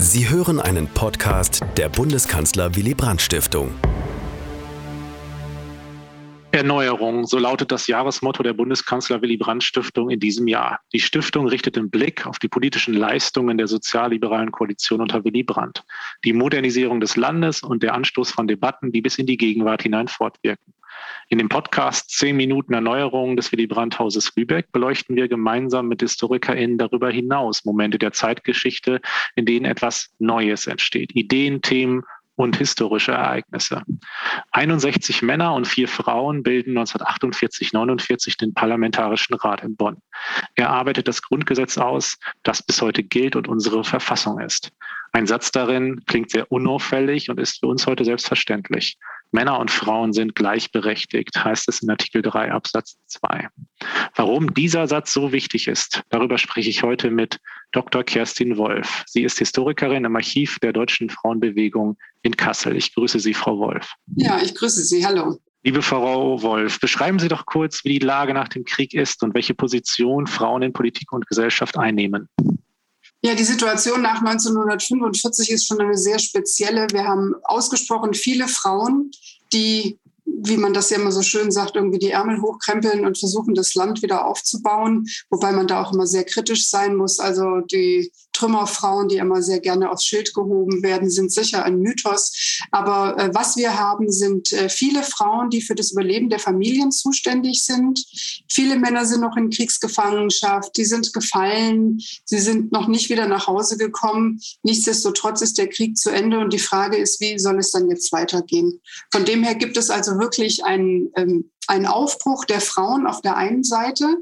Sie hören einen Podcast der Bundeskanzler Willy Brandt Stiftung. Erneuerung, so lautet das Jahresmotto der Bundeskanzler Willy Brandt Stiftung in diesem Jahr. Die Stiftung richtet den Blick auf die politischen Leistungen der sozialliberalen Koalition unter Willy Brandt, die Modernisierung des Landes und der Anstoß von Debatten, die bis in die Gegenwart hinein fortwirken. In dem Podcast 10 Minuten Erneuerung des Willy Brandt Hauses Lübeck beleuchten wir gemeinsam mit HistorikerInnen darüber hinaus Momente der Zeitgeschichte, in denen etwas Neues entsteht. Ideen, Themen und historische Ereignisse. 61 Männer und vier Frauen bilden 1948-49 den Parlamentarischen Rat in Bonn. Er arbeitet das Grundgesetz aus, das bis heute gilt und unsere Verfassung ist. Ein Satz darin klingt sehr unauffällig und ist für uns heute selbstverständlich. Männer und Frauen sind gleichberechtigt, heißt es in Artikel 3 Absatz 2. Warum dieser Satz so wichtig ist, darüber spreche ich heute mit Dr. Kerstin Wolf. Sie ist Historikerin im Archiv der Deutschen Frauenbewegung in Kassel. Ich grüße Sie, Frau Wolf. Ja, ich grüße Sie. Hallo. Liebe Frau Wolf, beschreiben Sie doch kurz, wie die Lage nach dem Krieg ist und welche Position Frauen in Politik und Gesellschaft einnehmen. Ja, die Situation nach 1945 ist schon eine sehr spezielle. Wir haben ausgesprochen viele Frauen, die wie man das ja immer so schön sagt, irgendwie die Ärmel hochkrempeln und versuchen, das Land wieder aufzubauen, wobei man da auch immer sehr kritisch sein muss. Also die Trümmerfrauen, die immer sehr gerne aufs Schild gehoben werden, sind sicher ein Mythos. Aber äh, was wir haben, sind äh, viele Frauen, die für das Überleben der Familien zuständig sind. Viele Männer sind noch in Kriegsgefangenschaft, die sind gefallen, sie sind noch nicht wieder nach Hause gekommen. Nichtsdestotrotz ist der Krieg zu Ende und die Frage ist, wie soll es dann jetzt weitergehen? Von dem her gibt es also wirklich ein ähm, ein Aufbruch der Frauen auf der einen Seite.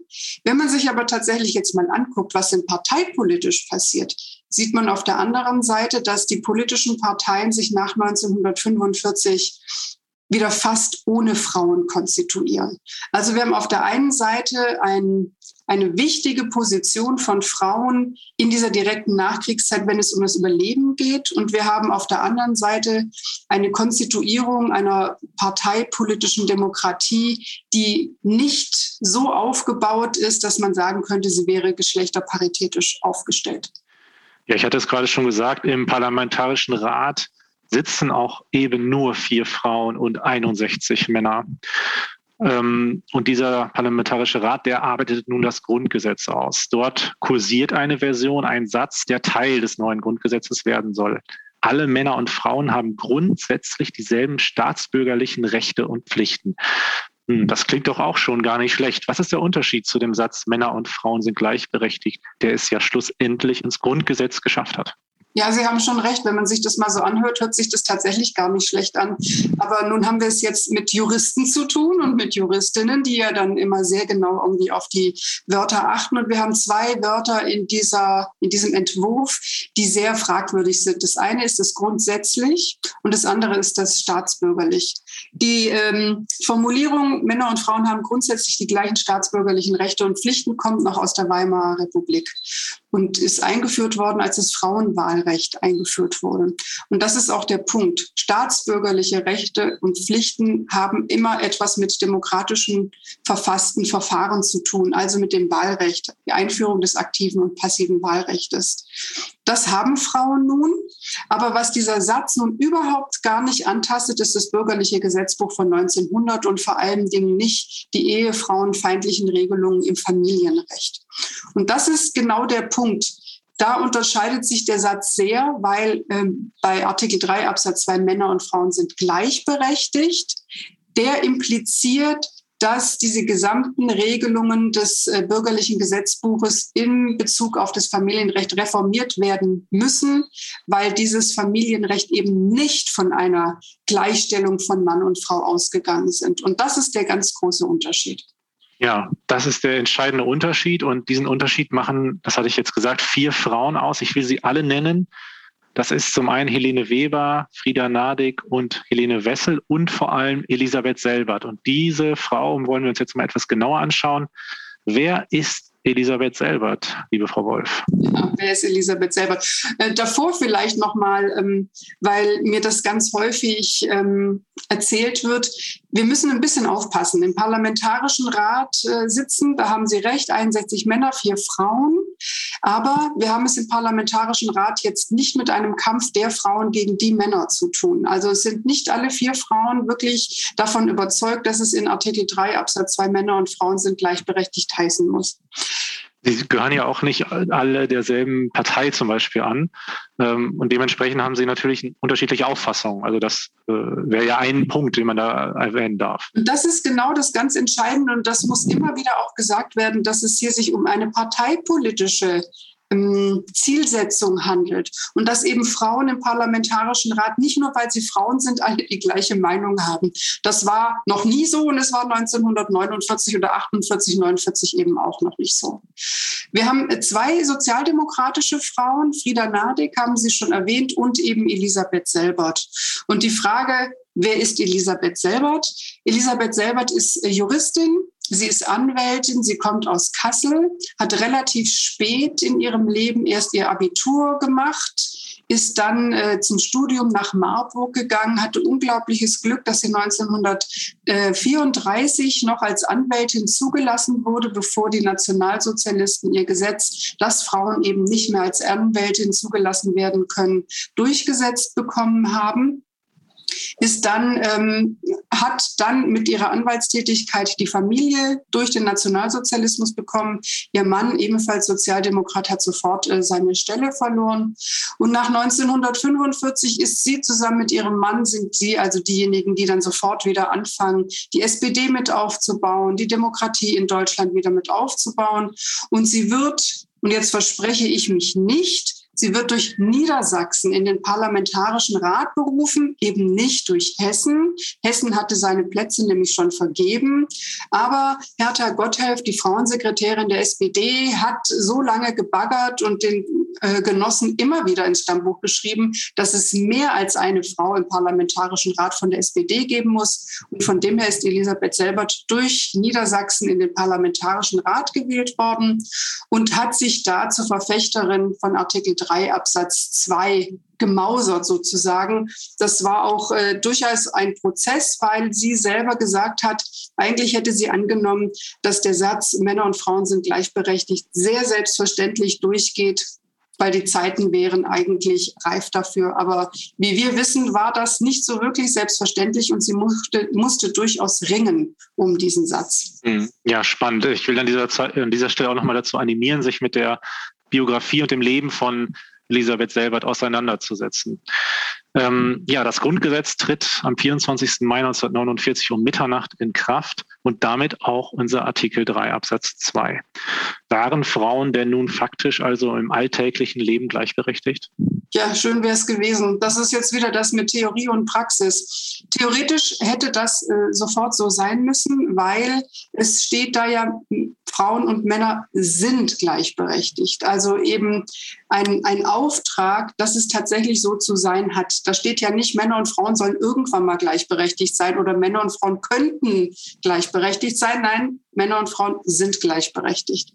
Wenn man sich aber tatsächlich jetzt mal anguckt, was denn parteipolitisch passiert, sieht man auf der anderen Seite, dass die politischen Parteien sich nach 1945 wieder fast ohne Frauen konstituieren. Also wir haben auf der einen Seite ein eine wichtige Position von Frauen in dieser direkten Nachkriegszeit, wenn es um das Überleben geht. Und wir haben auf der anderen Seite eine Konstituierung einer parteipolitischen Demokratie, die nicht so aufgebaut ist, dass man sagen könnte, sie wäre geschlechterparitätisch aufgestellt. Ja, ich hatte es gerade schon gesagt, im Parlamentarischen Rat sitzen auch eben nur vier Frauen und 61 Männer. Ähm, und dieser Parlamentarische Rat, der arbeitet nun das Grundgesetz aus. Dort kursiert eine Version, ein Satz, der Teil des neuen Grundgesetzes werden soll. Alle Männer und Frauen haben grundsätzlich dieselben staatsbürgerlichen Rechte und Pflichten. Hm, das klingt doch auch schon gar nicht schlecht. Was ist der Unterschied zu dem Satz, Männer und Frauen sind gleichberechtigt, der es ja schlussendlich ins Grundgesetz geschafft hat? Ja, Sie haben schon recht. Wenn man sich das mal so anhört, hört sich das tatsächlich gar nicht schlecht an. Aber nun haben wir es jetzt mit Juristen zu tun und mit Juristinnen, die ja dann immer sehr genau irgendwie auf die Wörter achten. Und wir haben zwei Wörter in, dieser, in diesem Entwurf, die sehr fragwürdig sind. Das eine ist das grundsätzlich und das andere ist das staatsbürgerlich. Die ähm, Formulierung, Männer und Frauen haben grundsätzlich die gleichen staatsbürgerlichen Rechte und Pflichten, kommt noch aus der Weimarer Republik und ist eingeführt worden, als das Frauenwahlrecht eingeführt wurde. Und das ist auch der Punkt. Staatsbürgerliche Rechte und Pflichten haben immer etwas mit demokratischen verfassten Verfahren zu tun, also mit dem Wahlrecht, die Einführung des aktiven und passiven Wahlrechtes. Das haben Frauen nun. Aber was dieser Satz nun überhaupt gar nicht antastet, ist das bürgerliche Gesetzbuch von 1900 und vor allen Dingen nicht die ehefrauenfeindlichen Regelungen im Familienrecht. Und das ist genau der Punkt. Da unterscheidet sich der Satz sehr, weil ähm, bei Artikel 3 Absatz 2 Männer und Frauen sind gleichberechtigt. Der impliziert, dass diese gesamten Regelungen des äh, bürgerlichen Gesetzbuches in Bezug auf das Familienrecht reformiert werden müssen, weil dieses Familienrecht eben nicht von einer Gleichstellung von Mann und Frau ausgegangen sind. Und das ist der ganz große Unterschied. Ja, das ist der entscheidende Unterschied. Und diesen Unterschied machen, das hatte ich jetzt gesagt, vier Frauen aus. Ich will sie alle nennen. Das ist zum einen Helene Weber, Frieda Nadig und Helene Wessel und vor allem Elisabeth Selbert. Und diese Frau wollen wir uns jetzt mal etwas genauer anschauen. Wer ist Elisabeth Selbert, liebe Frau Wolf. Ja, wer ist Elisabeth Selbert? Äh, davor vielleicht nochmal, ähm, weil mir das ganz häufig ähm, erzählt wird. Wir müssen ein bisschen aufpassen. Im Parlamentarischen Rat äh, sitzen, da haben Sie recht, 61 Männer, vier Frauen. Aber wir haben es im Parlamentarischen Rat jetzt nicht mit einem Kampf der Frauen gegen die Männer zu tun. Also es sind nicht alle vier Frauen wirklich davon überzeugt, dass es in Artikel 3 Absatz 2 Männer und Frauen sind gleichberechtigt heißen muss. Sie gehören ja auch nicht alle derselben Partei zum Beispiel an. Ähm, und dementsprechend haben sie natürlich unterschiedliche Auffassungen. Also das äh, wäre ja ein Punkt, den man da erwähnen darf. Das ist genau das ganz Entscheidende und das muss immer wieder auch gesagt werden, dass es hier sich um eine parteipolitische Zielsetzung handelt und dass eben Frauen im Parlamentarischen Rat nicht nur, weil sie Frauen sind, alle die gleiche Meinung haben. Das war noch nie so und es war 1949 oder 48, 49 eben auch noch nicht so. Wir haben zwei sozialdemokratische Frauen, Frieda Nadig haben Sie schon erwähnt und eben Elisabeth Selbert. Und die Frage, wer ist Elisabeth Selbert? Elisabeth Selbert ist Juristin, Sie ist Anwältin, sie kommt aus Kassel, hat relativ spät in ihrem Leben erst ihr Abitur gemacht, ist dann äh, zum Studium nach Marburg gegangen, hatte unglaubliches Glück, dass sie 1934 noch als Anwältin zugelassen wurde, bevor die Nationalsozialisten ihr Gesetz, dass Frauen eben nicht mehr als Anwältin zugelassen werden können, durchgesetzt bekommen haben ist dann, ähm, hat dann mit ihrer Anwaltstätigkeit die Familie durch den Nationalsozialismus bekommen. Ihr Mann, ebenfalls Sozialdemokrat, hat sofort äh, seine Stelle verloren. Und nach 1945 ist sie zusammen mit ihrem Mann, sind sie also diejenigen, die dann sofort wieder anfangen, die SPD mit aufzubauen, die Demokratie in Deutschland wieder mit aufzubauen. Und sie wird, und jetzt verspreche ich mich nicht, Sie wird durch Niedersachsen in den Parlamentarischen Rat berufen, eben nicht durch Hessen. Hessen hatte seine Plätze nämlich schon vergeben. Aber Hertha Gotthelf, die Frauensekretärin der SPD, hat so lange gebaggert und den äh, Genossen immer wieder ins Stammbuch geschrieben, dass es mehr als eine Frau im Parlamentarischen Rat von der SPD geben muss. Und von dem her ist Elisabeth Selbert durch Niedersachsen in den Parlamentarischen Rat gewählt worden und hat sich da zur Verfechterin von Artikel 3 Absatz 2 gemausert sozusagen. Das war auch äh, durchaus ein Prozess, weil sie selber gesagt hat, eigentlich hätte sie angenommen, dass der Satz Männer und Frauen sind gleichberechtigt sehr selbstverständlich durchgeht weil die Zeiten wären eigentlich reif dafür. Aber wie wir wissen, war das nicht so wirklich selbstverständlich und sie musste, musste durchaus ringen um diesen Satz. Hm. Ja, spannend. Ich will an dieser, an dieser Stelle auch nochmal dazu animieren, sich mit der Biografie und dem Leben von Elisabeth Selbert auseinanderzusetzen. Ähm, ja, das Grundgesetz tritt am 24. Mai 1949 um Mitternacht in Kraft und damit auch unser Artikel 3 Absatz 2. Waren Frauen denn nun faktisch also im alltäglichen Leben gleichberechtigt? Ja, schön wäre es gewesen. Das ist jetzt wieder das mit Theorie und Praxis. Theoretisch hätte das äh, sofort so sein müssen, weil es steht da ja, Frauen und Männer sind gleichberechtigt. Also eben ein, ein Auftrag, dass es tatsächlich so zu sein hat. Da steht ja nicht, Männer und Frauen sollen irgendwann mal gleichberechtigt sein oder Männer und Frauen könnten gleichberechtigt sein. Nein, Männer und Frauen sind gleichberechtigt.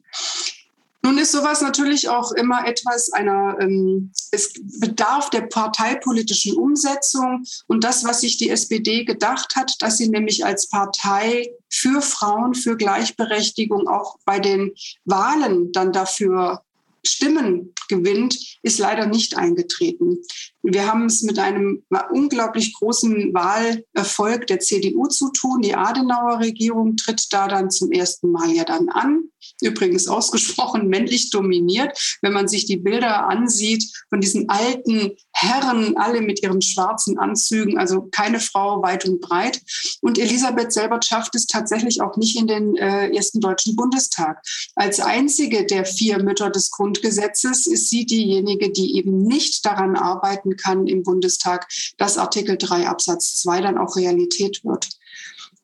Nun ist sowas natürlich auch immer etwas einer, ähm, es bedarf der parteipolitischen Umsetzung. Und das, was sich die SPD gedacht hat, dass sie nämlich als Partei für Frauen, für Gleichberechtigung auch bei den Wahlen dann dafür Stimmen gewinnt, ist leider nicht eingetreten. Wir haben es mit einem unglaublich großen Wahlerfolg der CDU zu tun. Die Adenauer Regierung tritt da dann zum ersten Mal ja dann an. Übrigens ausgesprochen männlich dominiert. Wenn man sich die Bilder ansieht von diesen alten Herren, alle mit ihren schwarzen Anzügen, also keine Frau weit und breit. Und Elisabeth selber schafft es tatsächlich auch nicht in den äh, ersten Deutschen Bundestag. Als einzige der vier Mütter des Grundgesetzes ist sie diejenige, die eben nicht daran arbeiten kann im Bundestag, dass Artikel 3 Absatz 2 dann auch Realität wird.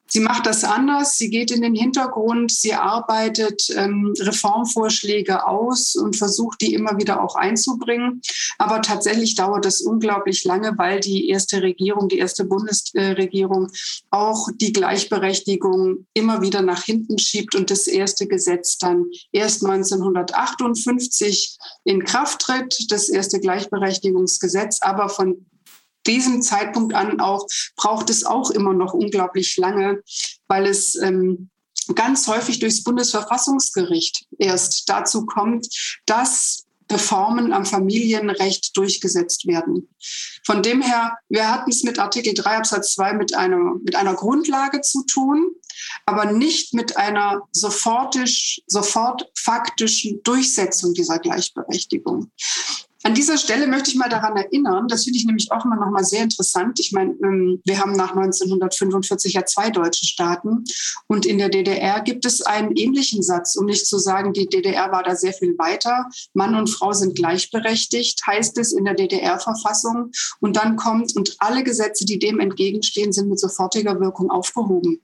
Sie macht das anders. Sie geht in den Hintergrund. Sie arbeitet ähm, Reformvorschläge aus und versucht, die immer wieder auch einzubringen. Aber tatsächlich dauert es unglaublich lange, weil die erste Regierung, die erste Bundesregierung auch die Gleichberechtigung immer wieder nach hinten schiebt und das erste Gesetz dann erst 1958 in Kraft tritt, das erste Gleichberechtigungsgesetz, aber von diesem Zeitpunkt an auch braucht es auch immer noch unglaublich lange, weil es ähm, ganz häufig durchs Bundesverfassungsgericht erst dazu kommt, dass Reformen am Familienrecht durchgesetzt werden. Von dem her, wir hatten es mit Artikel 3 Absatz 2 mit einer, mit einer Grundlage zu tun, aber nicht mit einer sofortisch, sofort faktischen Durchsetzung dieser Gleichberechtigung. An dieser Stelle möchte ich mal daran erinnern, das finde ich nämlich auch immer noch mal sehr interessant. Ich meine, ähm, wir haben nach 1945 ja zwei deutsche Staaten und in der DDR gibt es einen ähnlichen Satz, um nicht zu sagen, die DDR war da sehr viel weiter. Mann und Frau sind gleichberechtigt, heißt es in der DDR-Verfassung. Und dann kommt, und alle Gesetze, die dem entgegenstehen, sind mit sofortiger Wirkung aufgehoben.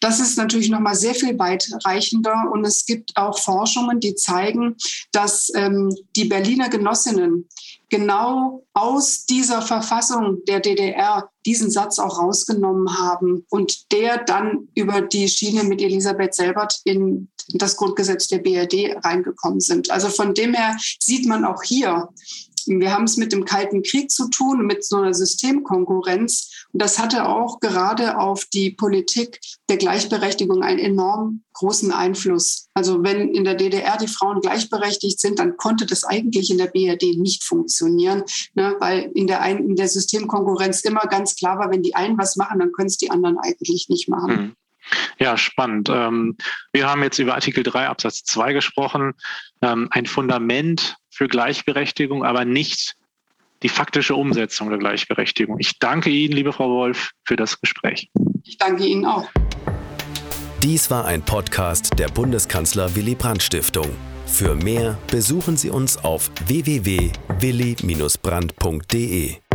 Das ist natürlich noch mal sehr viel weitreichender und es gibt auch Forschungen, die zeigen, dass ähm, die Berliner Genossinnen genau aus dieser Verfassung der DDR diesen Satz auch rausgenommen haben und der dann über die Schiene mit Elisabeth Selbert in das Grundgesetz der BRD reingekommen sind. Also von dem her sieht man auch hier, wir haben es mit dem Kalten Krieg zu tun, mit so einer Systemkonkurrenz. Und das hatte auch gerade auf die Politik der Gleichberechtigung einen enorm großen Einfluss. Also wenn in der DDR die Frauen gleichberechtigt sind, dann konnte das eigentlich in der BRD nicht funktionieren, ne? weil in der, ein, in der Systemkonkurrenz immer ganz klar war, wenn die einen was machen, dann können es die anderen eigentlich nicht machen. Mhm. Ja, spannend. Ähm, wir haben jetzt über Artikel 3 Absatz 2 gesprochen. Ähm, ein Fundament für Gleichberechtigung, aber nicht die faktische Umsetzung der Gleichberechtigung. Ich danke Ihnen, liebe Frau Wolf, für das Gespräch. Ich danke Ihnen auch. Dies war ein Podcast der Bundeskanzler Willy Brandt Stiftung. Für mehr besuchen Sie uns auf www.willy-brandt.de.